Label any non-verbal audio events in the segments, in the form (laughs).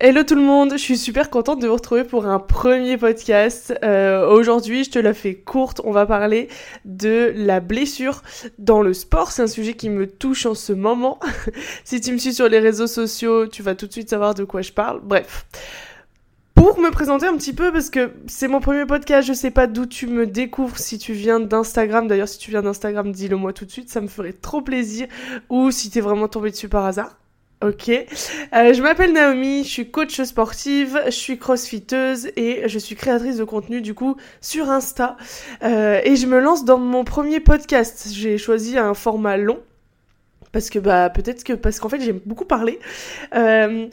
Hello tout le monde, je suis super contente de vous retrouver pour un premier podcast. Euh, Aujourd'hui, je te la fais courte, on va parler de la blessure dans le sport. C'est un sujet qui me touche en ce moment. (laughs) si tu me suis sur les réseaux sociaux, tu vas tout de suite savoir de quoi je parle. Bref. Pour me présenter un petit peu, parce que c'est mon premier podcast, je sais pas d'où tu me découvres, si tu viens d'Instagram, d'ailleurs si tu viens d'Instagram, dis-le moi tout de suite, ça me ferait trop plaisir, ou si t'es vraiment tombé dessus par hasard. Ok. Euh, je m'appelle Naomi, je suis coach sportive, je suis crossfiteuse et je suis créatrice de contenu du coup sur Insta. Euh, et je me lance dans mon premier podcast. J'ai choisi un format long parce que bah peut-être que parce qu'en fait j'aime beaucoup parler. Euh,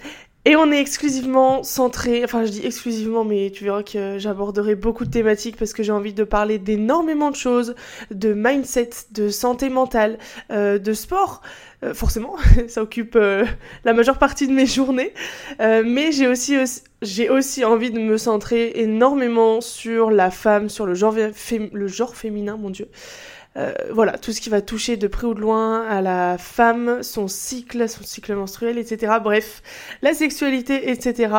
et on est exclusivement centré, enfin je dis exclusivement, mais tu verras que j'aborderai beaucoup de thématiques parce que j'ai envie de parler d'énormément de choses, de mindset, de santé mentale, euh, de sport. Euh, forcément, (laughs) ça occupe euh, la majeure partie de mes journées. mais j'ai aussi, envie de me centrer énormément sur la femme, sur le genre, le genre féminin, mon dieu. Euh, voilà, tout ce qui va toucher de près ou de loin à la femme, son cycle, son cycle menstruel, etc. Bref, la sexualité, etc.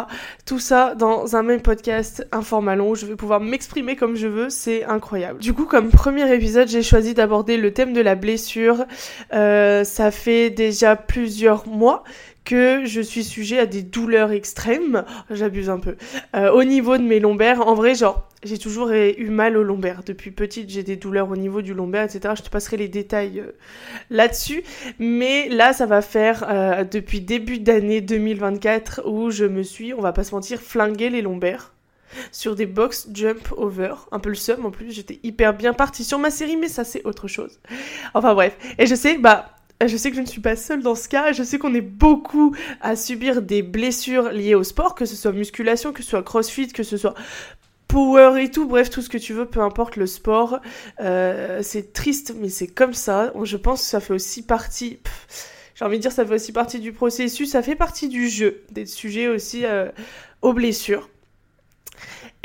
Tout ça dans un même podcast, un format long, je vais pouvoir m'exprimer comme je veux, c'est incroyable. Du coup, comme premier épisode, j'ai choisi d'aborder le thème de la blessure. Euh, ça fait déjà plusieurs mois que je suis sujet à des douleurs extrêmes, j'abuse un peu, euh, au niveau de mes lombaires. En vrai, genre, j'ai toujours eu mal aux lombaires. Depuis petite, j'ai des douleurs au niveau du lombaire, etc. Je te passerai les détails euh, là-dessus. Mais là, ça va faire euh, depuis début d'année 2024 où je me suis, on va pas se mentir, flingué les lombaires sur des box jump over. Un peu le seum en plus, j'étais hyper bien partie sur ma série, mais ça c'est autre chose. Enfin bref. Et je sais, bah, je sais que je ne suis pas seule dans ce cas. Je sais qu'on est beaucoup à subir des blessures liées au sport, que ce soit musculation, que ce soit crossfit, que ce soit power et tout. Bref, tout ce que tu veux, peu importe le sport. Euh, c'est triste, mais c'est comme ça. Je pense que ça fait aussi partie. J'ai envie de dire, ça fait aussi partie du processus. Ça fait partie du jeu, des sujets aussi euh, aux blessures.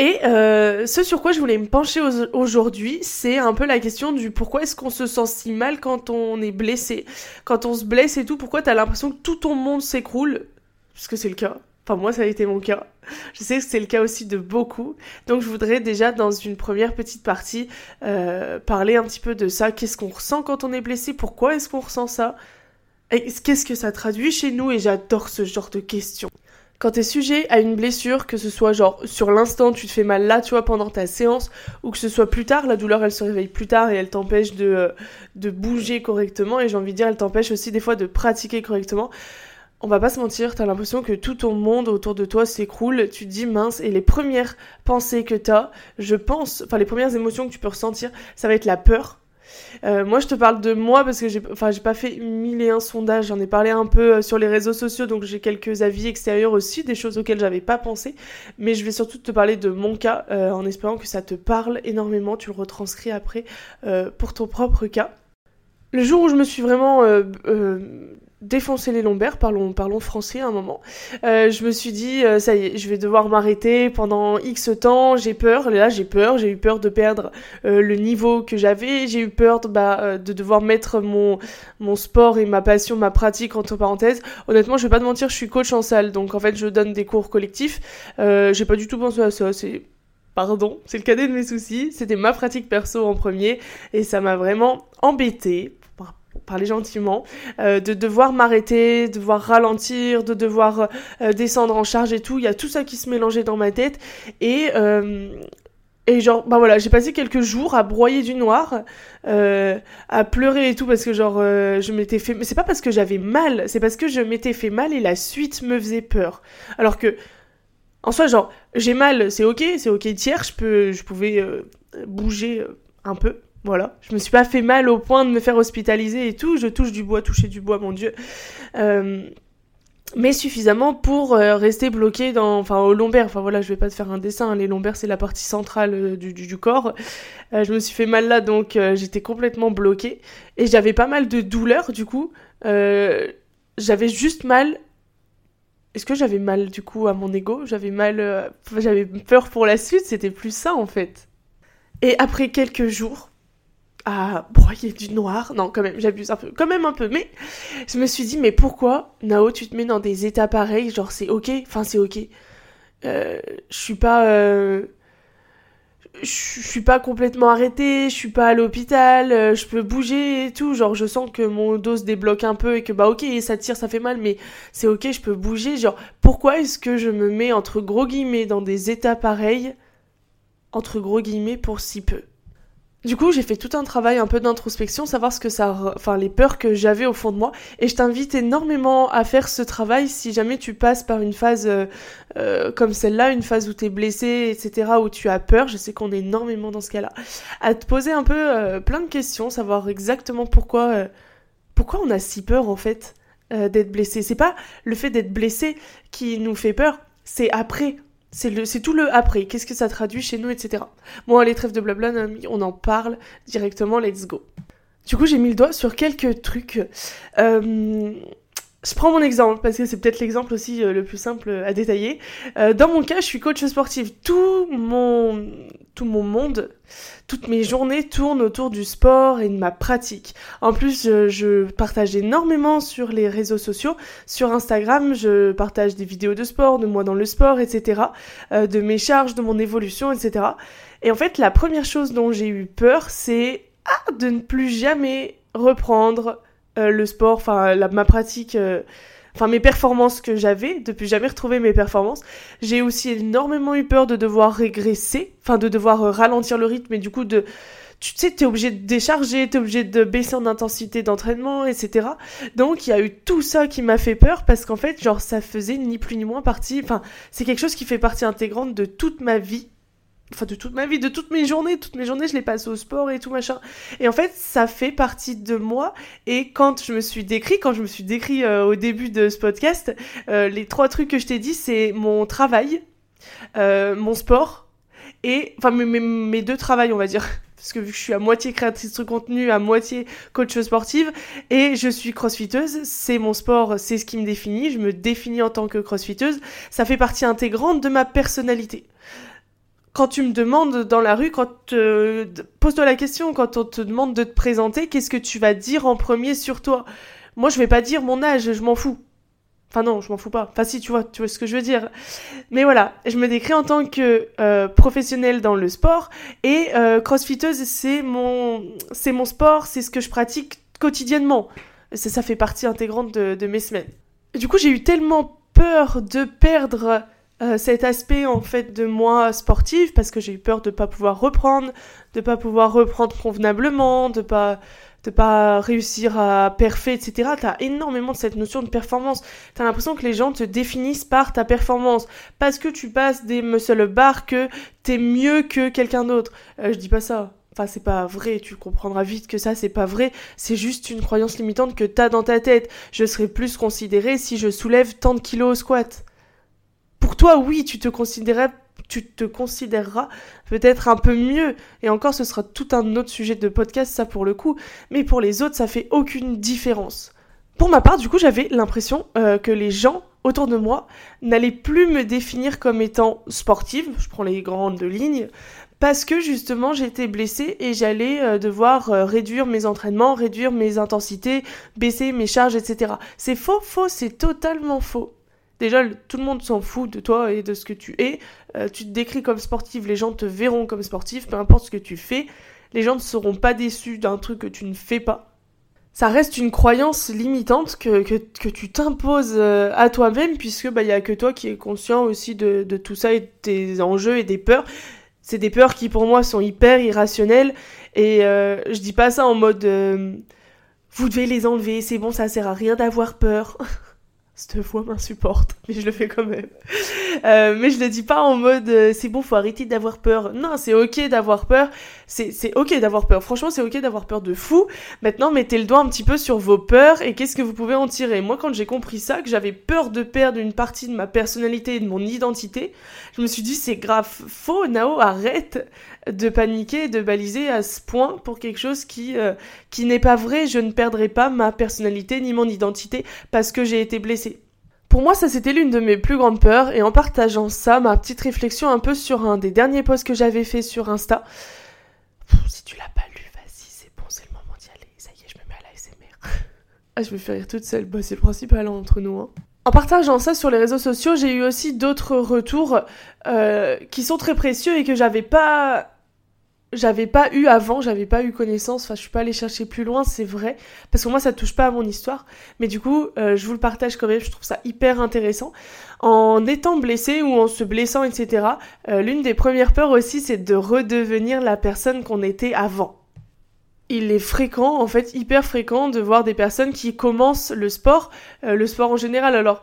Et euh, ce sur quoi je voulais me pencher aujourd'hui, c'est un peu la question du pourquoi est-ce qu'on se sent si mal quand on est blessé, quand on se blesse et tout, pourquoi t'as l'impression que tout ton monde s'écroule, parce que c'est le cas. Enfin moi ça a été mon cas. Je sais que c'est le cas aussi de beaucoup. Donc je voudrais déjà dans une première petite partie euh, parler un petit peu de ça. Qu'est-ce qu'on ressent quand on est blessé? Pourquoi est-ce qu'on ressent ça? Qu'est-ce que ça traduit chez nous? Et j'adore ce genre de questions quand t'es sujet à une blessure, que ce soit genre sur l'instant tu te fais mal là, tu vois, pendant ta séance, ou que ce soit plus tard, la douleur elle se réveille plus tard et elle t'empêche de, euh, de bouger correctement, et j'ai envie de dire, elle t'empêche aussi des fois de pratiquer correctement. On va pas se mentir, t'as l'impression que tout ton monde autour de toi s'écroule, tu dis mince, et les premières pensées que t'as, je pense, enfin les premières émotions que tu peux ressentir, ça va être la peur, euh, moi, je te parle de moi parce que j'ai, pas fait mille et un sondages. J'en ai parlé un peu euh, sur les réseaux sociaux, donc j'ai quelques avis extérieurs aussi, des choses auxquelles j'avais pas pensé. Mais je vais surtout te parler de mon cas, euh, en espérant que ça te parle énormément. Tu le retranscris après pour ton propre cas. Le jour où je me suis vraiment défoncer les lombaires, parlons, parlons français à un moment. Euh, je me suis dit, euh, ça y est, je vais devoir m'arrêter pendant X temps, j'ai peur, là j'ai peur, j'ai eu peur de perdre euh, le niveau que j'avais, j'ai eu peur de, bah, de devoir mettre mon, mon sport et ma passion, ma pratique entre parenthèses. Honnêtement, je vais pas te mentir, je suis coach en salle, donc en fait je donne des cours collectifs. j'ai pas du tout pensé à ça, c'est pardon, c'est le cadet de mes soucis, c'était ma pratique perso en premier. Et ça m'a vraiment embêté parler gentiment, euh, de devoir m'arrêter, de devoir ralentir, de devoir euh, descendre en charge et tout. Il y a tout ça qui se mélangeait dans ma tête. Et, euh, et genre, bah voilà, j'ai passé quelques jours à broyer du noir, à pleurer et tout, parce que genre, je m'étais fait... Mais c'est pas parce que j'avais mal, c'est parce que je m'étais fait mal et la suite me faisait peur. Alors que... En soi, genre, j'ai mal, c'est ok, c'est ok tiers, je peux, je pouvais bouger un peu, voilà, je me suis pas fait mal au point de me faire hospitaliser et tout. Je touche du bois, toucher du bois, mon dieu. Euh, mais suffisamment pour euh, rester bloqué dans, enfin, au lombaire. Enfin voilà, je vais pas te faire un dessin. Hein. Les lombaires, c'est la partie centrale euh, du, du, corps. je me suis fait mal là, donc j'étais complètement bloquée et j'avais pas mal de douleurs du coup. j'avais juste mal. Est-ce que j'avais mal du coup à mon ego? J'avais mal, j'avais peur pour la suite. C'était plus ça en fait. Et après quelques jours, à broyer du noir. Non, quand même, j'abuse un peu. Quand même un peu. Mais je me suis dit, mais pourquoi, Nao, tu te mets dans des états pareils Genre, c'est ok? Enfin, c'est ok. Euh, je suis pas. Euh, je suis pas complètement arrêtée, je suis pas à l'hôpital, euh, je peux bouger et tout. Genre, je sens que mon dos se débloque un peu et que, bah, ok, ça tire, ça fait mal, mais c'est ok, je peux bouger. Genre, pourquoi est-ce que je me mets entre gros guillemets dans des états pareils, entre gros guillemets, pour si peu? Du coup, j'ai fait tout un travail un peu d'introspection, savoir ce que ça, enfin les peurs que j'avais au fond de moi, et je t'invite énormément à faire ce travail si jamais tu passes par une phase euh, euh, comme celle-là, une phase où t'es blessé, etc., où tu as peur. Je sais qu'on est énormément dans ce cas-là, à te poser un peu euh, plein de questions, savoir exactement pourquoi, pourquoi on a si peur en fait d'être blessé. C'est pas le fait d'être blessé qui nous fait peur, c'est après c'est tout le après. Qu'est-ce que ça traduit chez nous, etc. Bon, les trêves de blabla, on en parle directement. Let's go. Du coup, j'ai mis le doigt sur quelques trucs. Euh, je prends mon exemple parce que c'est peut-être l'exemple aussi euh, le plus simple à détailler. Euh, dans mon cas, je suis coach sportive. Tout mon tout mon monde, toutes mes journées tournent autour du sport et de ma pratique. En plus, je, partage énormément sur les réseaux sociaux. Sur Instagram, je partage des vidéos de sport, de moi dans le sport, etc. Euh, de mes charges, de mon évolution, etc. Et en fait, la première chose dont j'ai eu peur, c'est ah, de ne plus jamais reprendre euh, le sport, enfin ma pratique, euh, enfin mes performances que j'avais, depuis jamais retrouver mes performances. J'ai aussi énormément eu peur de devoir régresser, enfin de devoir euh, ralentir le rythme et du coup de tu sais, t'es obligé de décharger, t'es obligé de baisser en intensité d'entraînement, etc. Donc il y a eu tout ça qui m'a fait peur parce qu'en fait, genre, ça faisait ni plus ni moins partie, enfin, c'est quelque chose qui fait partie intégrante de toute ma vie enfin de toute ma vie, de toutes mes journées, toutes mes journées, je les passe au sport et tout machin. Et en fait, ça fait partie de moi. Et quand je me suis décrit, quand je me suis décrit euh, au début de ce podcast, euh, les trois trucs que je t'ai dit, c'est mon travail, euh, mon sport et enfin mes, deux travails, on va dire. (laughs) Parce que vu que je suis à moitié créatrice de contenu, à moitié coach sportive, et je suis crossfiteuse, c'est mon sport, c'est ce qui me définit, je me définis en tant que crossfiteuse, ça fait partie intégrante de ma personnalité quand tu me demandes dans la rue, quand pose-toi la question, quand on te demande de te présenter, qu'est-ce que tu vas dire en premier sur toi? Moi, je vais pas dire mon âge, je m'en fous. Enfin non, je m'en fous pas. Enfin si, tu vois, tu vois ce que je veux dire. Mais voilà, je me décris en tant que euh, professionnelle dans le sport et euh, crossfiteuse, c'est mon, c'est mon sport, c'est ce que je pratique quotidiennement. Ça, ça fait partie intégrante de, de mes semaines. du coup, j'ai eu tellement peur de perdre euh, cet aspect en fait de moi sportive parce que j'ai eu peur de pas pouvoir reprendre, de pas pouvoir reprendre convenablement, de pas de pas réussir à parfait, etc. T'as énormément cette notion de performance. T'as l'impression que les gens te définissent par ta performance parce que tu passes des muscle bars que t'es mieux que quelqu'un d'autre. Euh, je dis pas ça. Enfin, c'est pas vrai, tu comprendras vite que ça, c'est pas vrai. C'est juste une croyance limitante que t'as dans ta tête. Je serai plus considéré si je soulève tant de kilos au squat pour toi, oui, tu te tu te considéreras peut-être un peu mieux. Et encore, ce sera tout un autre sujet de podcast, ça pour le coup. Mais pour les autres, ça fait aucune différence. Pour ma part, du coup, j'avais l'impression euh, que les gens autour de moi n'allaient plus me définir comme étant sportive, je prends les grandes lignes, parce que justement j'étais blessée et j'allais euh, devoir euh, réduire mes entraînements, réduire mes intensités, baisser mes charges, etc. C'est faux, faux, c'est totalement faux. Déjà, tout le monde s'en fout de toi et de ce que tu es. Euh, tu te décris comme sportive, les gens te verront comme sportive, peu importe ce que tu fais. Les gens ne seront pas déçus d'un truc que tu ne fais pas. Ça reste une croyance limitante que, que, tu t'imposes euh, à toi-même, puisque bah, il n'y a que toi qui es conscient aussi de, de tout ça et de tes enjeux et des peurs. C'est des peurs qui pour moi sont hyper irrationnelles. Et euh, je dis pas ça en mode vous devez les enlever, c'est bon, ça sert à rien d'avoir peur. (laughs) cette voix m'insupporte, (laughs) mais je le fais quand même. Euh, mais je le dis pas en mode euh, c'est bon, faut arrêter d'avoir peur. Non, c'est ok d'avoir peur. C'est, ok d'avoir peur. Franchement, c'est ok d'avoir peur de fou. Maintenant, mettez le doigt un petit peu sur vos peurs et qu'est-ce que vous pouvez en tirer. Moi, quand j'ai compris ça, que j'avais peur de perdre une partie de ma personnalité et de mon identité, je me suis dit c'est grave faux, Nao, arrête de paniquer, de baliser à ce point pour quelque chose qui, euh, qui n'est pas vrai. Je ne perdrai pas ma personnalité ni mon identité parce que j'ai été blessée. Pour moi, ça c'était l'une de mes plus grandes peurs et en partageant ça, ma petite réflexion un peu sur un des derniers posts que j'avais fait sur Insta. Si tu l'as pas lu, vas-y, c'est bon, c'est le moment d'y aller. Ça y est, je me mets à l'ASMR. (laughs) ah, je me fais rire toute seule. Bah, c'est le principal entre nous. Hein. En partageant ça sur les réseaux sociaux, j'ai eu aussi d'autres retours euh, qui sont très précieux et que j'avais pas j'avais pas eu avant, j'avais pas eu connaissance, enfin je suis pas allée chercher plus loin, c'est vrai, parce que moi ça touche pas à mon histoire, mais du coup euh, je vous le partage quand même, je trouve ça hyper intéressant. En étant blessé ou en se blessant, etc., euh, l'une des premières peurs aussi c'est de redevenir la personne qu'on était avant. Il est fréquent, en fait hyper fréquent, de voir des personnes qui commencent le sport, euh, le sport en général, alors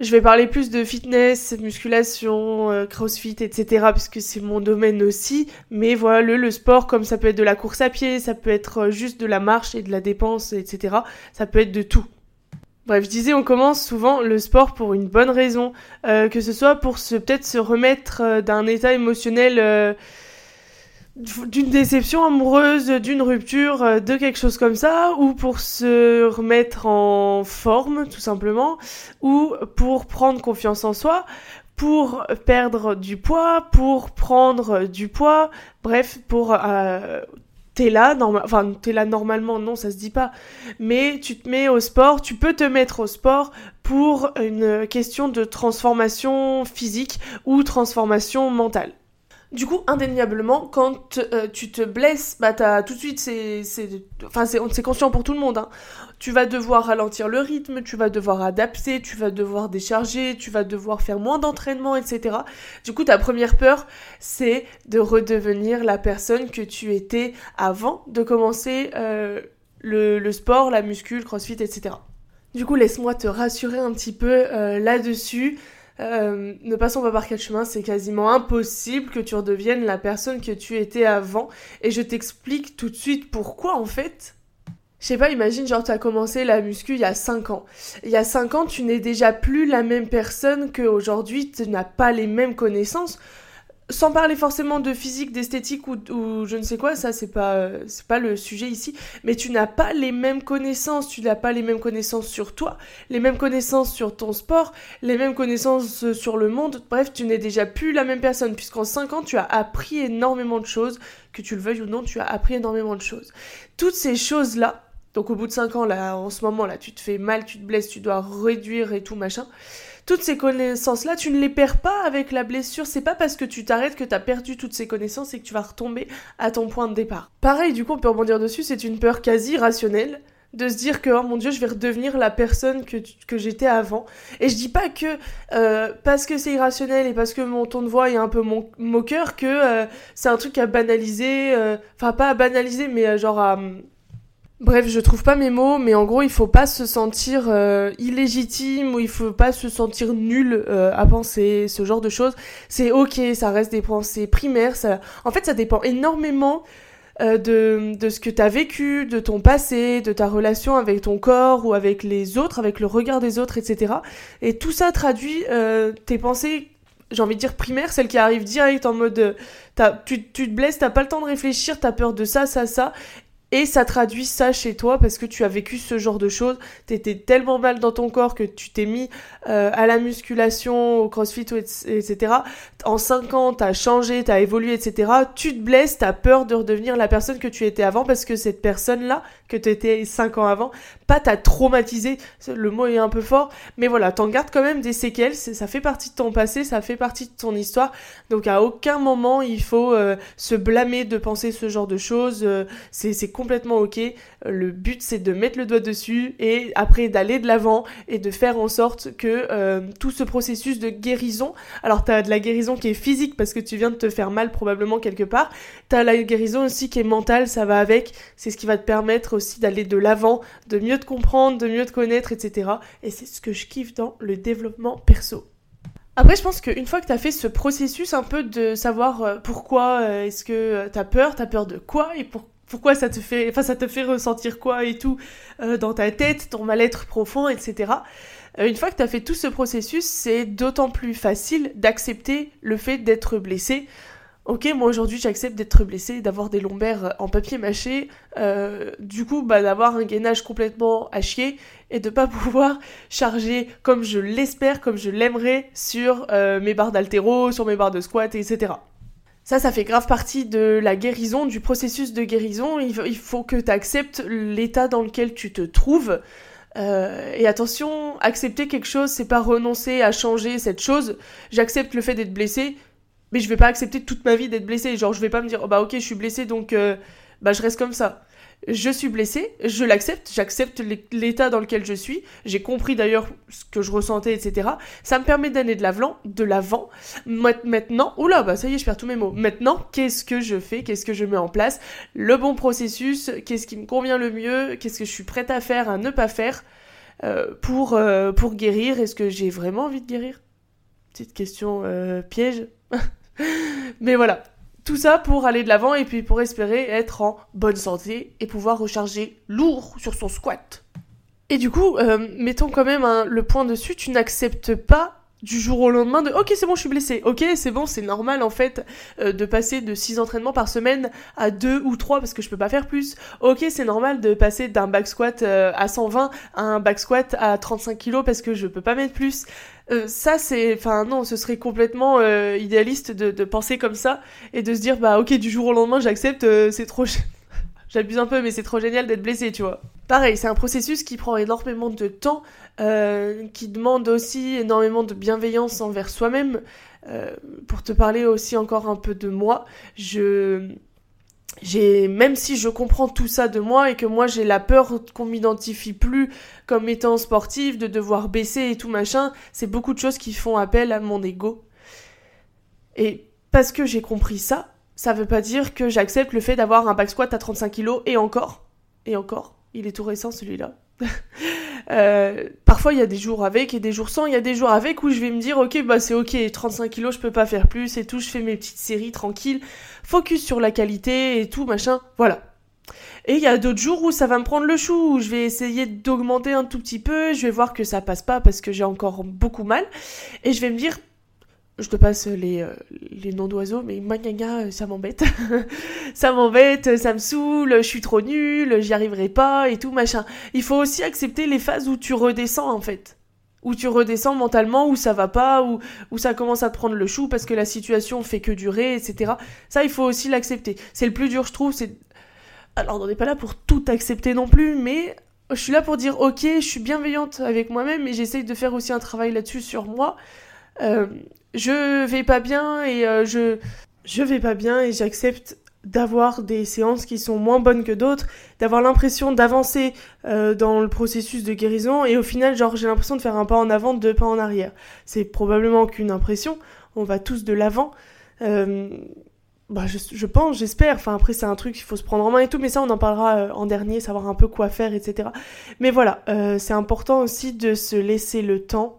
je vais parler plus de fitness, musculation, euh, crossfit, etc. puisque c'est mon domaine aussi. Mais voilà, le, le, sport, comme ça peut être de la course à pied, ça peut être euh, juste de la marche et de la dépense, etc. Ça peut être de tout. Bref, je disais, on commence souvent le sport pour une bonne raison, euh, que ce soit pour peut-être se remettre d'un état émotionnel d'une déception amoureuse, d'une rupture, euh, de quelque chose comme ça, ou pour se remettre en forme, tout simplement, ou pour prendre confiance en soi, pour perdre du poids, pour prendre du poids, bref, pour euh, t'es là, normal, enfin t'es là normalement, non, ça se dit pas, mais tu te mets au sport, tu peux te mettre au sport pour une question de transformation physique ou transformation mentale. Du coup, indéniablement, quand euh, tu te blesses, bah t'as tout de suite, c'est, conscient pour tout le monde. Hein. Tu vas devoir ralentir le rythme, tu vas devoir adapter, tu vas devoir décharger, tu vas devoir faire moins d'entraînement, etc. Du coup, ta première peur, c'est de redevenir la personne que tu étais avant de commencer euh, le, le sport, la muscule, crossfit, etc. Du coup, laisse-moi te rassurer un petit peu euh, là-dessus. Euh, ne passons pas par quel chemin, c'est quasiment impossible que tu redeviennes la personne que tu étais avant. Et je t'explique tout de suite pourquoi en fait. Je sais pas, imagine, genre, tu as commencé la muscu il y a 5 ans. Il y a 5 ans, tu n'es déjà plus la même personne qu'aujourd'hui, tu n'as pas les mêmes connaissances sans parler forcément de physique, d'esthétique ou, je ne sais quoi, ça c'est pas c'est pas le sujet ici, mais tu n'as pas les mêmes connaissances, tu n'as pas les mêmes connaissances sur toi, les mêmes connaissances sur ton sport, les mêmes connaissances sur le monde. Bref, tu n'es déjà plus la même personne puisqu'en 5 ans, tu as appris énormément de choses, que tu le veuilles ou non, tu as appris énormément de choses. Toutes ces choses-là, donc au bout de 5 ans là en ce moment là, tu te fais mal, tu te blesses, tu dois réduire et tout machin toutes ces connaissances-là, tu ne les perds pas avec la blessure. C'est pas parce que tu t'arrêtes que tu as perdu toutes ces connaissances et que tu vas retomber à ton point de départ. Pareil, du coup, on peut rebondir dessus, c'est une peur quasi rationnelle de se dire que oh mon dieu je vais redevenir la personne que, j'étais avant et je dis pas que euh, parce que c'est irrationnel et parce que mon ton de voix est un peu moqueur que euh, c'est un truc à banaliser euh, enfin pas à banaliser mais genre à Bref, je trouve pas mes mots, mais en gros, il faut pas se sentir euh, illégitime ou il faut pas se sentir nul euh, à penser ce genre de choses. C'est ok, ça reste des pensées primaires. Ça... En fait, ça dépend énormément euh, de, ce que tu as vécu, de ton passé, de ta relation avec ton corps ou avec les autres, avec le regard des autres, etc. Et tout ça traduit tes pensées j'ai envie de dire primaires, celles qui arrivent direct en mode tu, tu te blesses, t'as pas le temps de réfléchir, t'as peur de ça, ça, ça, et ça traduit ça chez toi parce que tu as vécu ce genre de choses. T'étais tellement mal dans ton corps que tu t'es mis euh, à la musculation, au crossfit, etc. En 5 ans, t'as changé, t'as évolué, etc. Tu te blesses, t'as peur de redevenir la personne que tu étais avant parce que cette personne-là, que t'étais 5 ans avant, pas t'a traumatisé. Le mot est un peu fort, mais voilà, t'en gardes quand même des séquelles. Ça fait partie de ton passé, ça fait partie de ton histoire. Donc à aucun moment il faut euh, se blâmer de penser ce genre de choses. Euh, c'est complètement ok. Le but c'est de mettre le doigt dessus et après d'aller de l'avant et de faire en sorte que euh, tout ce processus de guérison, alors t'as de la guérison qui est physique parce que tu viens de te faire mal probablement quelque part, t'as la guérison aussi qui est mentale, ça va avec, c'est ce qui va te permettre aussi d'aller de l'avant, de mieux te comprendre, de mieux te connaître, etc. Et c'est ce que je kiffe dans le développement perso. Après, je pense qu'une fois que tu as fait ce processus un peu de savoir euh, pourquoi euh, est-ce que tu as peur, tu as peur de quoi et pour pourquoi ça te fait, enfin ça te fait ressentir quoi et tout euh, dans ta tête, ton mal-être profond, etc. Euh, une fois que tu fait tout ce processus, c'est d'autant plus facile d'accepter le fait d'être blessé. Ok, moi aujourd'hui j'accepte d'être blessé, d'avoir des lombaires en papier mâché, euh, du coup bah, d'avoir un gainage complètement à chier et de pas (laughs) pouvoir charger comme je l'espère, comme je l'aimerais sur mes barres d'altéro, sur mes barres de squat, etc. Ça, ça fait grave partie de la guérison, du processus de guérison. Il faut que tu acceptes l'état dans lequel tu te trouves. Euh, et attention, accepter quelque chose, c'est pas renoncer à changer cette chose. J'accepte le fait d'être blessé, mais je vais pas accepter toute ma vie d'être blessé. Genre, je vais pas me dire, oh bah ok, je suis blessé, donc euh, bah je reste comme ça je suis blessée, je l'accepte, j'accepte l'état dans lequel je suis, j'ai compris d'ailleurs ce que je ressentais, etc. Ça me permet d'aller de l'avant, de l'avant. Maintenant, oula, bah ça y est, je perds tous mes mots. Maintenant, qu'est-ce que je fais? Qu'est-ce que je mets en place? Le bon processus, qu'est-ce qui me convient le mieux? Qu'est-ce que je suis prête à faire, à ne pas faire euh, pour, euh, pour guérir? Est-ce que j'ai vraiment envie de guérir? Petite question euh, piège. (laughs) Mais voilà, tout ça pour aller de l'avant et puis pour espérer être en bonne santé et pouvoir recharger lourd sur son squat. Et du coup, euh, mettons quand même le point dessus, tu n'acceptes pas du jour au lendemain de ok c'est bon je suis blessé. Ok c'est bon c'est normal en fait euh, de passer de 6 entraînements par semaine à 2 ou 3 parce que je peux pas faire plus. Ok c'est normal de passer d'un back squat euh, à 120 à un back squat à 35 kg parce que je peux pas mettre plus. Euh, ça c'est enfin non ce serait complètement idéaliste de, de, penser comme ça et de se dire bah ok du jour au lendemain j'accepte c'est trop j'abuse un peu mais c'est trop génial d'être blessé tu vois pareil c'est un processus qui prend énormément de temps euh, qui demande aussi énormément de bienveillance envers soi-même. Euh, pour te parler aussi encore un peu de moi, je j'ai même si je comprends tout ça de moi et que moi j'ai la peur qu'on m'identifie plus comme étant sportive, de devoir baisser et tout machin, c'est beaucoup de choses qui font appel à mon ego. Et parce que j'ai compris ça, ça veut pas dire que j'accepte le fait d'avoir un back squat à 35 kg et encore, et encore, il est tout récent celui-là. (laughs) Euh, parfois il y a des jours avec et des jours sans. Il y a des jours avec où je vais me dire ok bah c'est ok 35 kilos je peux pas faire plus et tout. Je fais mes petites séries tranquilles, focus sur la qualité et tout machin. Voilà. Et il y a d'autres jours où ça va me prendre le chou, où je vais essayer d'augmenter un tout petit peu, je vais voir que ça passe pas parce que j'ai encore beaucoup mal, et je vais me dire, je te passe les, euh, les noms d'oiseaux, mais Magnaga, euh, ça m'embête. (laughs) ça m'embête, ça me saoule, je suis trop nulle, j'y arriverai pas et tout, machin. Il faut aussi accepter les phases où tu redescends, en fait. Où tu redescends mentalement, où ça va pas, où, où ça commence à te prendre le chou parce que la situation fait que durer, etc. Ça, il faut aussi l'accepter. C'est le plus dur, je trouve. Alors, on n'est pas là pour tout accepter non plus, mais je suis là pour dire, ok, je suis bienveillante avec moi-même et j'essaye de faire aussi un travail là-dessus sur moi. Euh, je vais pas bien et euh, je je vais pas bien et j'accepte d'avoir des séances qui sont moins bonnes que d'autres, d'avoir l'impression d'avancer euh, dans le processus de guérison et au final genre j'ai l'impression de faire un pas en avant, deux pas en arrière. C'est probablement qu'une impression, on va tous de l'avant. Euh, bah, je, je pense, j'espère. Enfin, après, c'est un truc qu'il faut se prendre en main et tout, mais ça, on en parlera en dernier, savoir un peu quoi faire, etc. Mais voilà, c'est important aussi de se laisser le temps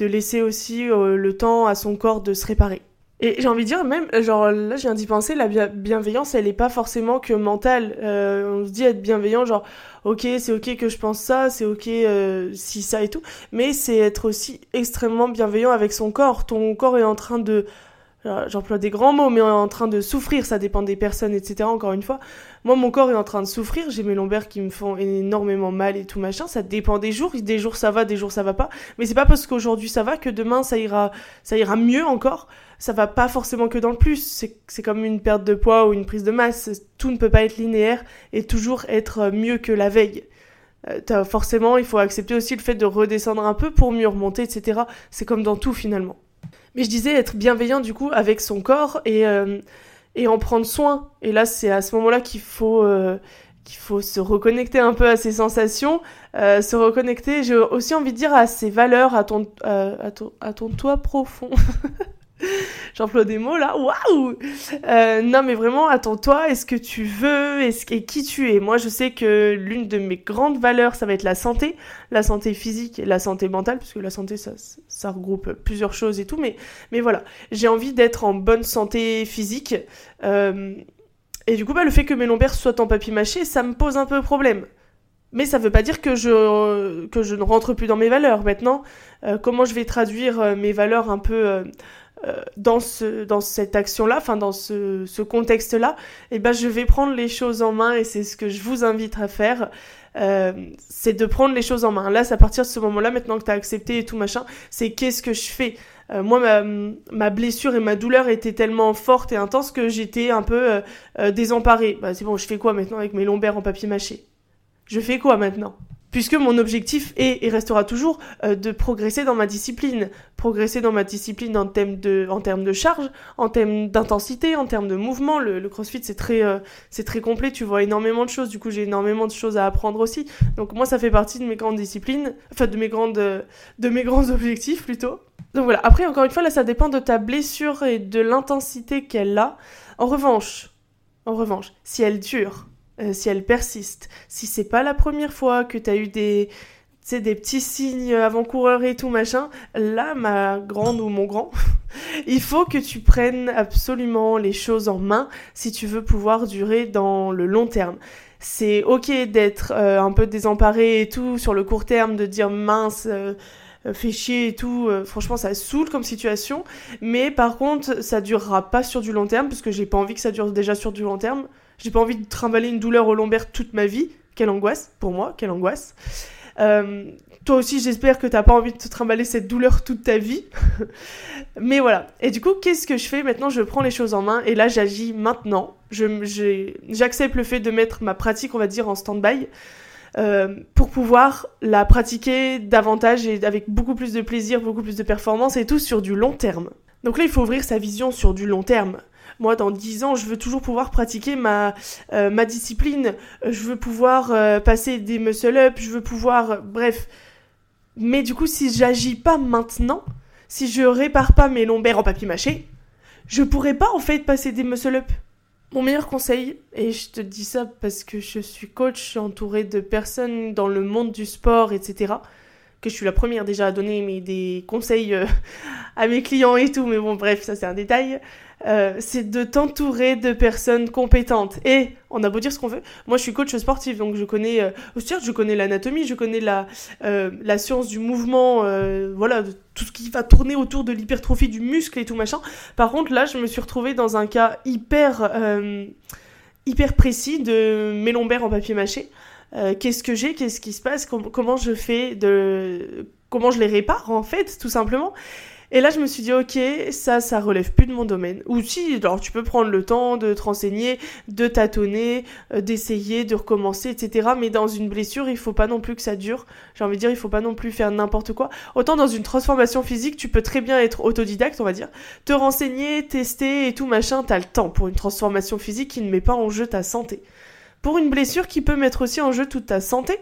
de laisser aussi euh, le temps à son corps de se réparer. Et j'ai envie de dire, même, genre, là, je viens d'y penser, la bienveillance, elle est pas forcément que mentale. Euh, on se dit être bienveillant, genre, ok, c'est ok que je pense ça, c'est ok euh, si ça et tout, mais c'est être aussi extrêmement bienveillant avec son corps. Ton corps est en train de j'emploie des grands mots, mais en train de souffrir, ça dépend des personnes, etc. Encore une fois, moi, mon corps est en train de souffrir, j'ai mes lombaires qui me font énormément mal et tout machin, ça dépend des jours, des jours ça va, des jours ça va pas, mais c'est pas parce qu'aujourd'hui ça va que demain ça ira, ça ira mieux encore, ça va pas forcément que dans le plus, c'est comme une perte de poids ou une prise de masse, tout ne peut pas être linéaire et toujours être mieux que la veille. Euh, forcément, il faut accepter aussi le fait de redescendre un peu pour mieux remonter, etc. C'est comme dans tout finalement. Mais je disais être bienveillant du coup avec son corps et, euh, et en prendre soin. Et là, c'est à ce moment-là qu'il faut, euh, qu'il faut se reconnecter un peu à ses sensations, euh, se reconnecter, j'ai aussi envie de dire, à ses valeurs, à ton, à ton, à ton toit profond. (laughs) (laughs) J'emploie des mots là, waouh euh, Non mais vraiment, attends-toi, est-ce que tu veux, est-ce, et qui tu es? Moi je sais que l'une de mes grandes valeurs, ça va être la santé, la santé physique et la santé mentale, puisque la santé ça, regroupe plusieurs choses et tout, mais, mais voilà, j'ai envie d'être en bonne santé physique. Euh, et du coup, bah, le fait que mes lombaires soient en papier mâché, ça me pose un peu problème. Mais ça veut pas dire que je, que je ne rentre plus dans mes valeurs. Maintenant, euh, comment je vais traduire mes valeurs un peu dans ce dans cette action là enfin dans ce, ce contexte là et eh ben je vais prendre les choses en main et c'est ce que je vous invite à faire euh, c'est de prendre les choses en main. Là c'est à partir de ce moment là maintenant que tu as accepté et tout machin c'est qu'est-ce que je fais? Euh, moi ma, ma blessure et ma douleur étaient tellement fortes et intenses que j'étais un peu euh, désemparée. Bah c'est bon je fais quoi maintenant avec mes lombaires en papier mâché? Je fais quoi maintenant? Puisque mon objectif est et restera toujours euh, de progresser dans ma discipline, progresser dans ma discipline en termes de, en termes de charge, en termes d'intensité, en termes de mouvement. Le, CrossFit c'est très, euh, très complet, tu vois énormément de choses. Du coup j'ai énormément de choses à apprendre aussi. Donc moi ça fait partie de mes grandes disciplines, enfin de mes grandes, de mes grands (laughs) objectifs plutôt. Donc voilà. Après encore une fois là ça dépend de ta blessure et de l'intensité qu'elle a. En revanche, en revanche, si elle dure euh, si elle persiste, si c'est pas la première fois que tu as eu des, des petits signes avant-coureurs et tout machin, là, ma grande ou mon grand, (laughs) il faut que tu prennes absolument les choses en main si tu veux pouvoir durer dans le long terme. C'est ok d'être euh, un peu désemparé et tout sur le court terme, de dire mince, euh, fait chier et tout. franchement, ça saoule comme situation. Mais par contre, ça durera pas sur du long terme parce que j'ai pas envie que ça dure déjà sur du long terme. J'ai pas envie de trimballer une douleur au lombaire toute ma vie. Quelle angoisse, pour moi, quelle angoisse. Euh, toi aussi, j'espère que t'as pas envie de te trimballer cette douleur toute ta vie. (laughs) Mais voilà. Et du coup, qu'est-ce que je fais maintenant? Je prends les choses en main et là, j'agis maintenant. J'accepte le fait de mettre ma pratique, on va dire, en stand-by. Euh, pour pouvoir la pratiquer davantage et avec beaucoup plus de plaisir, beaucoup plus de performance et tout sur du long terme. Donc là, il faut ouvrir sa vision sur du long terme. Moi, dans 10 ans, je veux toujours pouvoir pratiquer ma, euh, discipline. Je veux pouvoir euh, passer des muscle-up. Je veux pouvoir... bref. Mais du coup, si j'agis pas maintenant, si je répare pas mes lombaires en papier mâché, je pourrais pas en fait passer des muscle-up. Mon meilleur conseil, et je te dis ça parce que je suis coach, je suis entourée de personnes dans le monde du sport, etc que je suis la première déjà à donner mais des conseils euh, à mes clients et tout, mais bon bref, ça c'est un détail. Euh, c'est de t'entourer de personnes compétentes. Et on a beau dire ce qu'on veut, moi je suis coach sportif, donc je connais, euh, certes je connais l'anatomie, je connais la, euh, la science du mouvement, voilà, tout ce qui va tourner autour de l'hypertrophie du muscle et tout machin. Par contre là, je me suis retrouvée dans un cas hyper, hyper précis de mes lombaires en papier mâché. Qu'est-ce que j'ai, qu'est-ce qui se passe, comment je fais de, comment je les répare en fait, tout simplement. Et là, je me suis dit, ok, ça, ça relève plus de mon domaine. Ou si, alors tu peux prendre le temps de te renseigner, de tâtonner, euh, d'essayer, de recommencer, etc. Mais dans une blessure, il faut pas non plus que ça dure. J'ai envie de dire, il faut pas non plus faire n'importe quoi. Autant dans une transformation physique, tu peux très bien être autodidacte, on va dire. Te renseigner, tester et tout machin, t'as le temps pour une transformation physique qui ne met pas en jeu ta santé. Pour une blessure qui peut mettre aussi en jeu toute ta santé,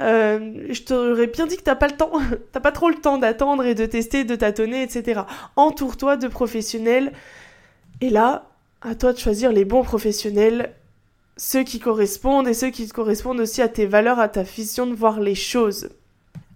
euh, je t'aurais bien dit que t'as pas le temps, (laughs) t'as pas trop le temps d'attendre et de tester, de tâtonner, etc. Entoure-toi de professionnels. Et là, à toi de choisir les bons professionnels, ceux qui correspondent et ceux qui correspondent aussi à tes valeurs, à ta vision de voir les choses.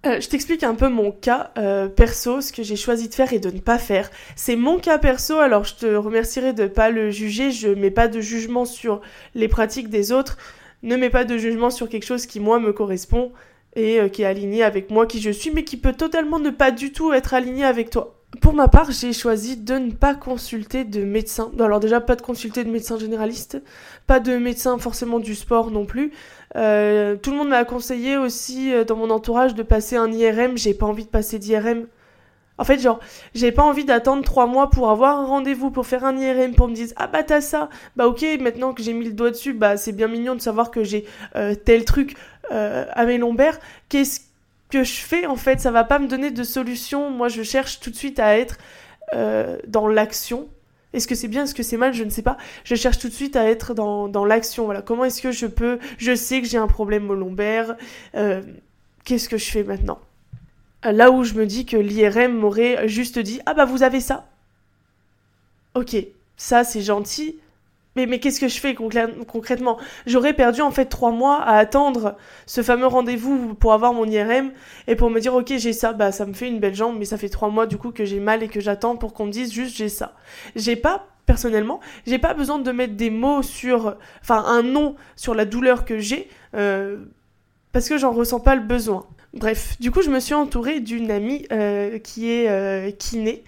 Euh, je t'explique un peu mon cas euh, perso, ce que j'ai choisi de faire et de ne pas faire. C'est mon cas perso, alors je te remercierai de pas le juger, je mets pas de jugement sur les pratiques des autres ne mets pas de jugement sur quelque chose qui moi me correspond et euh, qui est aligné avec moi qui je suis, mais qui peut totalement ne pas du tout être aligné avec toi. Pour ma part, j'ai choisi de ne pas consulter de médecin. Alors déjà, pas de consulter de médecin généraliste, pas de médecin forcément du sport non plus. Euh, tout le monde m'a conseillé aussi euh, dans mon entourage de passer un IRM. J'ai pas envie de passer d'IRM. En fait, genre, j'ai pas envie d'attendre trois mois pour avoir un rendez-vous, pour faire un IRM, pour me dire ah bah t'as ça, bah ok, maintenant que j'ai mis le doigt dessus, bah c'est bien mignon de savoir que j'ai euh, tel truc à mes lombaires. Qu'est-ce que je fais en fait? Ça va pas me donner de solution. Moi, je cherche tout de suite à être dans l'action. Est-ce que c'est bien, est-ce que c'est mal, je ne sais pas. Je cherche tout de suite à être dans, l'action. Voilà, comment est-ce que je peux Je sais que j'ai un problème au lombaire. Qu'est-ce que je fais maintenant? Là où je me dis que l'IRM m'aurait juste dit Ah bah vous avez ça. Ok, ça c'est gentil. Mais, mais qu'est-ce que je fais concrètement? J'aurais perdu en fait trois mois à attendre ce fameux rendez-vous pour avoir mon IRM et pour me dire ok j'ai ça, bah ça me fait une belle jambe, mais ça fait trois mois du coup que j'ai mal et que j'attends pour qu'on me dise juste j'ai ça. J'ai pas personnellement, j'ai pas besoin de mettre des mots sur, enfin un nom sur la douleur que j'ai euh, parce que j'en ressens pas le besoin. Bref, du coup, je me suis entourée d'une amie euh, qui est euh, kiné,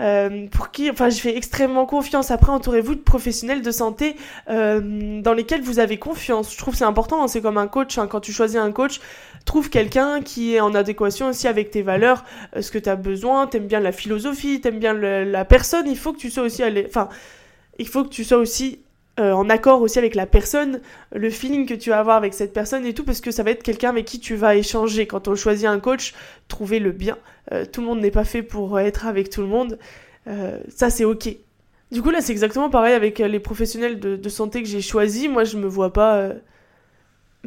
euh, pour qui, enfin, je fais extrêmement confiance. Après, entourez-vous de professionnels de santé dans lesquels vous avez confiance. Je trouve c'est important. Hein, c'est comme un coach. Hein, quand tu choisis un coach, trouve quelqu'un qui est en adéquation aussi avec tes valeurs, ce que tu as besoin. T'aimes bien la philosophie, t'aimes bien la personne. Il faut que tu sois aussi, enfin, il faut que tu sois aussi euh, en accord aussi avec la personne, le feeling que tu vas avoir avec cette personne et tout, parce que ça va être quelqu'un avec qui tu vas échanger. Quand on choisit un coach, trouver le bien. Euh, tout le monde n'est pas fait pour être avec tout le monde. Euh, ça, c'est ok. Du coup, là, c'est exactement pareil avec les professionnels de, de santé que j'ai choisis. Moi, je me vois pas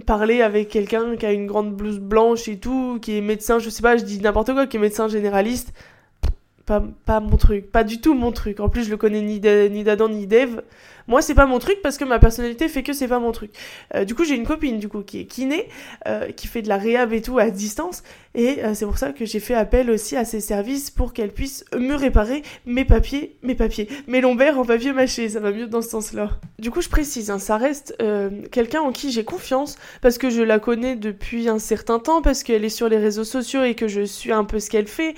parler avec quelqu'un qui a une grande blouse blanche et tout, qui est médecin, je sais pas, je dis n'importe quoi, qui est médecin généraliste. Pas, mon truc, pas du tout mon truc. En plus, je le connais ni d'Adam ni d'Eve. Moi, c'est pas mon truc parce que ma personnalité fait que c'est pas mon truc. Euh, du coup, j'ai une copine du coup qui est kiné, euh, qui fait de la réhab et tout à distance, et euh, c'est pour ça que j'ai fait appel aussi à ses services pour qu'elle puisse me réparer mes papiers, mes papiers, mes lombaires en papier mâché. Ça va mieux dans ce sens-là. Du coup, je précise, hein, ça reste quelqu'un en qui j'ai confiance parce que je la connais depuis un certain temps, parce qu'elle est sur les réseaux sociaux et que je suis un peu ce qu'elle fait.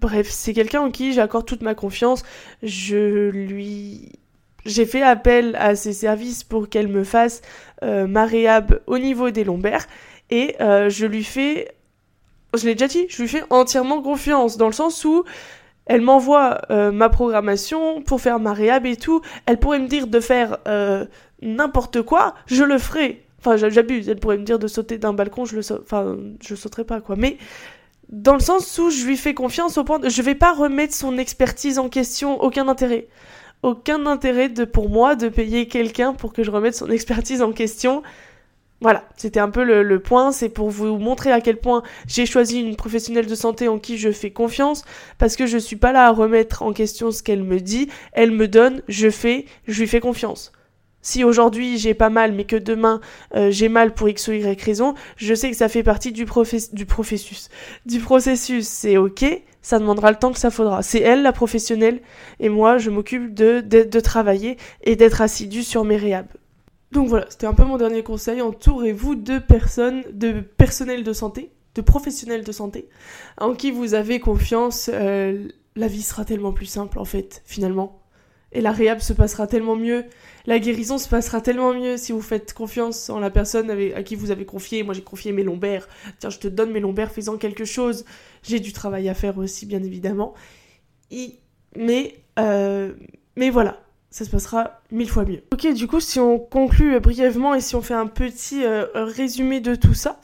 Bref, c'est quelqu'un en qui j'accorde toute ma confiance. Je lui j'ai fait appel à ses services pour qu'elle me fasse euh, ma réhab au niveau des lombaires et euh, je lui fais, je l'ai déjà dit, je lui fais entièrement confiance dans le sens où elle m'envoie euh, ma programmation pour faire ma réhab et tout. Elle pourrait me dire de faire n'importe quoi, je le ferai. Enfin, j'abuse. Elle pourrait me dire de sauter d'un balcon, je le enfin, je sauterai pas quoi. Mais dans le sens où je lui fais confiance au point de, je vais pas remettre son expertise en question, aucun intérêt aucun intérêt pour moi de payer quelqu'un pour que je remette son expertise en question. Voilà, c'était un peu le, point, c'est pour vous montrer à quel point j'ai choisi une professionnelle de santé en qui je fais confiance, parce que je suis pas là à remettre en question ce qu'elle me dit, elle me donne, je fais, je lui fais confiance. Si aujourd'hui j'ai pas mal, mais que demain euh, j'ai mal pour x ou y raison, je sais que ça fait partie du, processus. Du processus, c'est ok, ça demandera le temps que ça faudra. C'est elle la professionnelle et moi je m'occupe de, de, travailler et d'être assidu sur mes réhab. Donc voilà, c'était un peu mon dernier conseil. Entourez-vous de personnes, de personnel de santé, de professionnels de santé, en qui vous avez confiance. Euh, la vie sera tellement plus simple en fait, finalement. Et la réhab se passera tellement mieux. La guérison se passera tellement mieux si vous faites confiance en la personne à qui vous avez confié. Moi, j'ai confié mes lombaires. Tiens, je te donne mes lombaires, faisant quelque chose. J'ai du travail à faire aussi, bien évidemment. Mais, euh, mais voilà, ça se passera mille fois mieux. Ok, du coup, si on conclut brièvement et si on fait un petit euh, résumé de tout ça,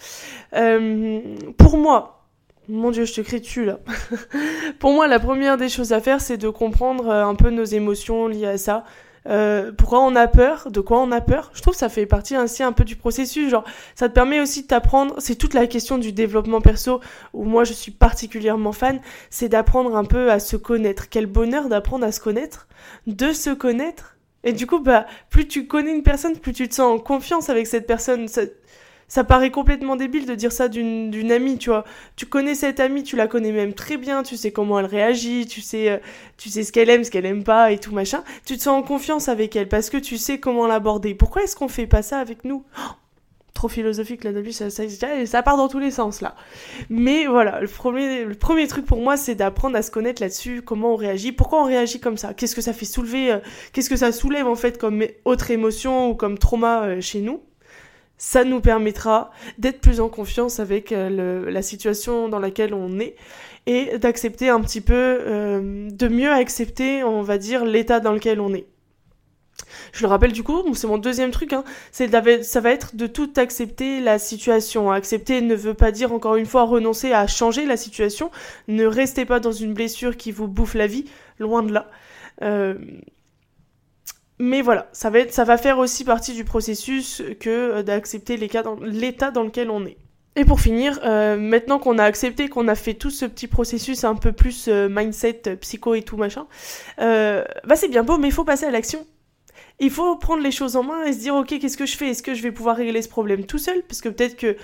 euh, pour moi, mon dieu, je te crie dessus là. (laughs) pour moi, la première des choses à faire, c'est de comprendre un peu nos émotions liées à ça. Euh, pourquoi on a peur, de quoi on a peur? Je trouve que ça fait partie ainsi un peu du processus. Genre, ça te permet aussi de t'apprendre. C'est toute la question du développement perso où moi je suis particulièrement fan. C'est d'apprendre un peu à se connaître. Quel bonheur d'apprendre à se connaître, de se connaître. Et du coup, bah, plus tu connais une personne, plus tu te sens en confiance avec cette personne ça paraît complètement débile de dire ça d'une amie, tu vois. Tu connais cette amie, tu la connais même très bien, tu sais comment elle réagit, tu sais, euh, tu sais ce qu'elle aime, ce qu'elle aime pas et tout machin. Tu te sens en confiance avec elle parce que tu sais comment l'aborder. Pourquoi est-ce qu'on fait pas ça avec nous? Oh, Trop philosophique là depuis, ça, ça, ça, part dans tous les sens là. Mais voilà, le premier, le premier truc pour moi, c'est d'apprendre à se connaître là-dessus, comment on réagit, pourquoi on réagit comme ça, qu'est-ce que ça fait soulever, euh, qu'est-ce que ça soulève en fait comme autre émotion ou comme trauma euh, chez nous ça nous permettra d'être plus en confiance avec euh, la situation dans laquelle on est et d'accepter un petit peu, euh, de mieux accepter, on va dire, l'état dans lequel on est. Je le rappelle du coup, c'est mon deuxième truc, hein, c'est ça va être de tout accepter la situation. Accepter ne veut pas dire encore une fois renoncer à changer la situation. Ne restez pas dans une blessure qui vous bouffe la vie, loin de là. Euh, mais voilà, ça va, être, ça va faire aussi partie du processus que euh, d'accepter l'état dans, lequel on est. Et pour finir, euh, maintenant qu'on a accepté, qu'on a fait tout ce petit processus un peu plus euh, mindset, psycho et tout machin, bah c'est bien beau, mais il faut passer à l'action. Il faut prendre les choses en main et se dire ok qu'est-ce que je fais? Est-ce que je vais pouvoir régler ce problème tout seul? Parce que peut-être que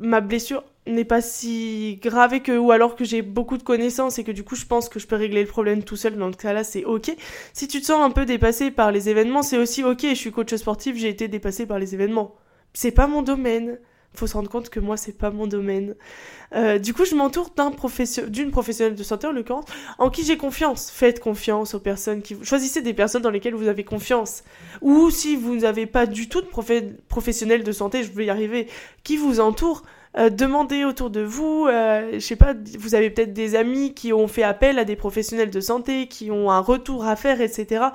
ma blessure n'est pas si grave que ou alors que j'ai beaucoup de connaissances et que du coup je pense que je peux régler le problème tout seul dans le cas là c'est ok. Si tu te sens un peu dépassé par les événements c'est aussi ok je suis coach sportif j'ai été dépassé par les événements. C'est pas mon domaine. Faut se rendre compte que moi c'est pas mon domaine. Euh, du coup je m'entoure d'un d'une professionnelle de santé en l'occurrence en qui j'ai confiance. Faites confiance aux personnes qui choisissez des personnes dans lesquelles vous avez confiance. Ou si vous n'avez pas du tout de professionnels de santé je vais y arriver qui vous entoure Euh, demandez autour de vous, euh, je sais pas, vous avez peut-être des amis qui ont fait appel à des professionnels de santé, qui ont un retour à faire, etc.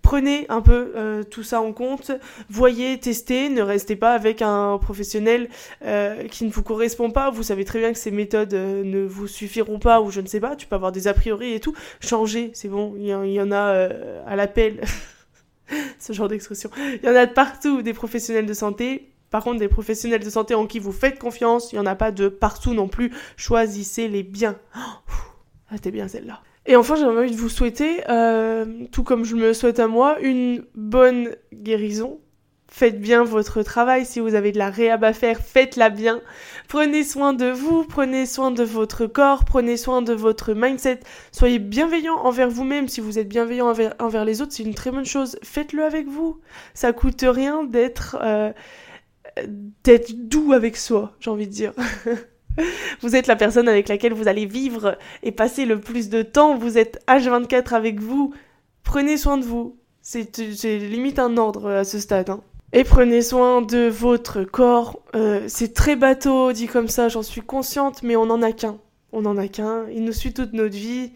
Prenez un peu euh, tout ça en compte, voyez, testez, ne restez pas avec un professionnel qui ne vous correspond pas. Vous savez très bien que ces méthodes ne vous suffiront pas ou je ne sais pas, tu peux avoir des a priori et tout. Changez, c'est bon, il y, en a à l'appel. (laughs) Ce genre d'expression. Il y en a de partout, des professionnels de santé par contre, des professionnels de santé en qui vous faites confiance, il n'y en a pas de partout non plus. Choisissez les biens. ah, t'es bien celle-là. Et enfin, j'ai envie de vous souhaiter, euh, tout comme je me souhaite à moi, une bonne guérison. Faites bien votre travail. Si vous avez de la réhab à faire, faites-la bien. Prenez soin de vous, prenez soin de votre corps, prenez soin de votre mindset. Soyez bienveillant envers vous-même. Si vous êtes bienveillant envers, les autres, c'est une très bonne chose. Faites-le avec vous. Ça coûte rien d'être... Euh, d'être doux avec soi, j'ai envie de dire. (laughs) vous êtes la personne avec laquelle vous allez vivre et passer le plus de temps. Vous êtes H24 avec vous. Prenez soin de vous. C'est limite un ordre à ce stade. Hein. Et prenez soin de votre corps. Euh, c'est très bateau dit comme ça, j'en suis consciente, mais on n'en a qu'un. On n'en a qu'un. Il nous suit toute notre vie.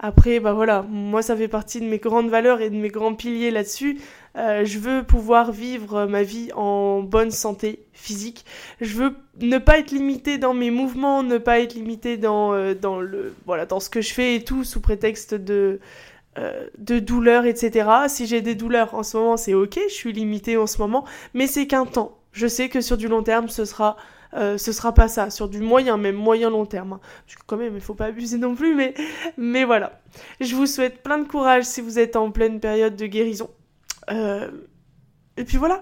Après, bah voilà, moi ça fait partie de mes grandes valeurs et de mes grands piliers là-dessus. Euh, je veux pouvoir vivre ma vie en bonne santé physique. Je veux ne pas être limité dans mes mouvements, ne pas être limité dans, euh, dans, le, voilà, dans ce que je fais et tout sous prétexte de, euh, de douleur, etc. Si j'ai des douleurs en ce moment, c'est ok, je suis limitée en ce moment, mais c'est qu'un temps. Je sais que sur du long terme, ce sera euh, ce sera pas ça, sur du moyen, même moyen long terme. Hein. Parce que quand même, il faut pas abuser non plus, mais, mais voilà. Je vous souhaite plein de courage si vous êtes en pleine période de guérison. Euh, et puis voilà.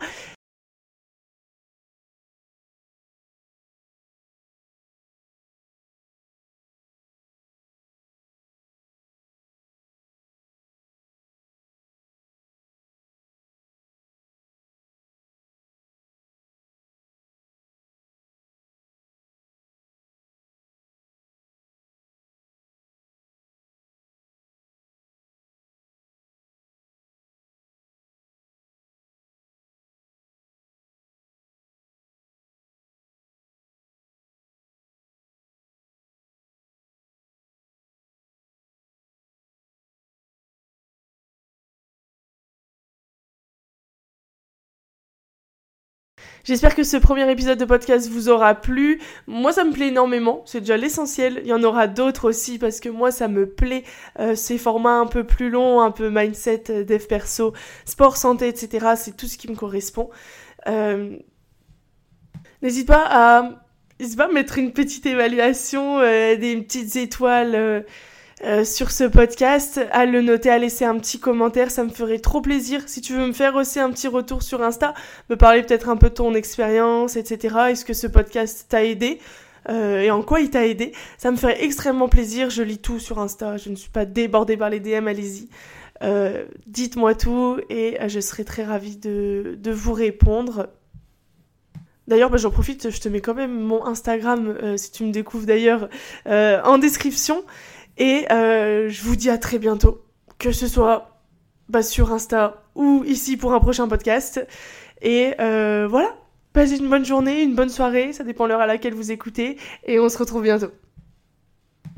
J'espère que ce premier épisode de podcast vous aura plu. Moi, ça me plaît énormément. C'est déjà l'essentiel. Il y en aura d'autres aussi parce que moi, ça me plaît. Euh, ces formats un peu plus longs, un peu mindset, euh, dev perso, sport, santé, etc. C'est tout ce qui me correspond. Euh, n'hésite pas à, n'hésite pas à mettre une petite évaluation, des petites étoiles euh, sur ce podcast, à le noter, à laisser un petit commentaire, ça me ferait trop plaisir. Si tu veux me faire aussi un petit retour sur Insta, me parler peut-être un peu de ton expérience, etc. Est-ce que ce podcast t'a aidé euh, et en quoi il t'a aidé Ça me ferait extrêmement plaisir. Je lis tout sur Insta, je ne suis pas débordée par les DM, allez-y. Euh, dites-moi tout et je serai très ravie de, vous répondre. D'ailleurs, bah, j'en profite, je te mets quand même mon Instagram, si tu me découvres d'ailleurs, en description. Et euh, je vous dis à très bientôt, que ce soit bah, sur Insta ou ici pour un prochain podcast. Et euh, voilà, passez une bonne journée, une bonne soirée, ça dépend l'heure à laquelle vous écoutez, et on se retrouve bientôt.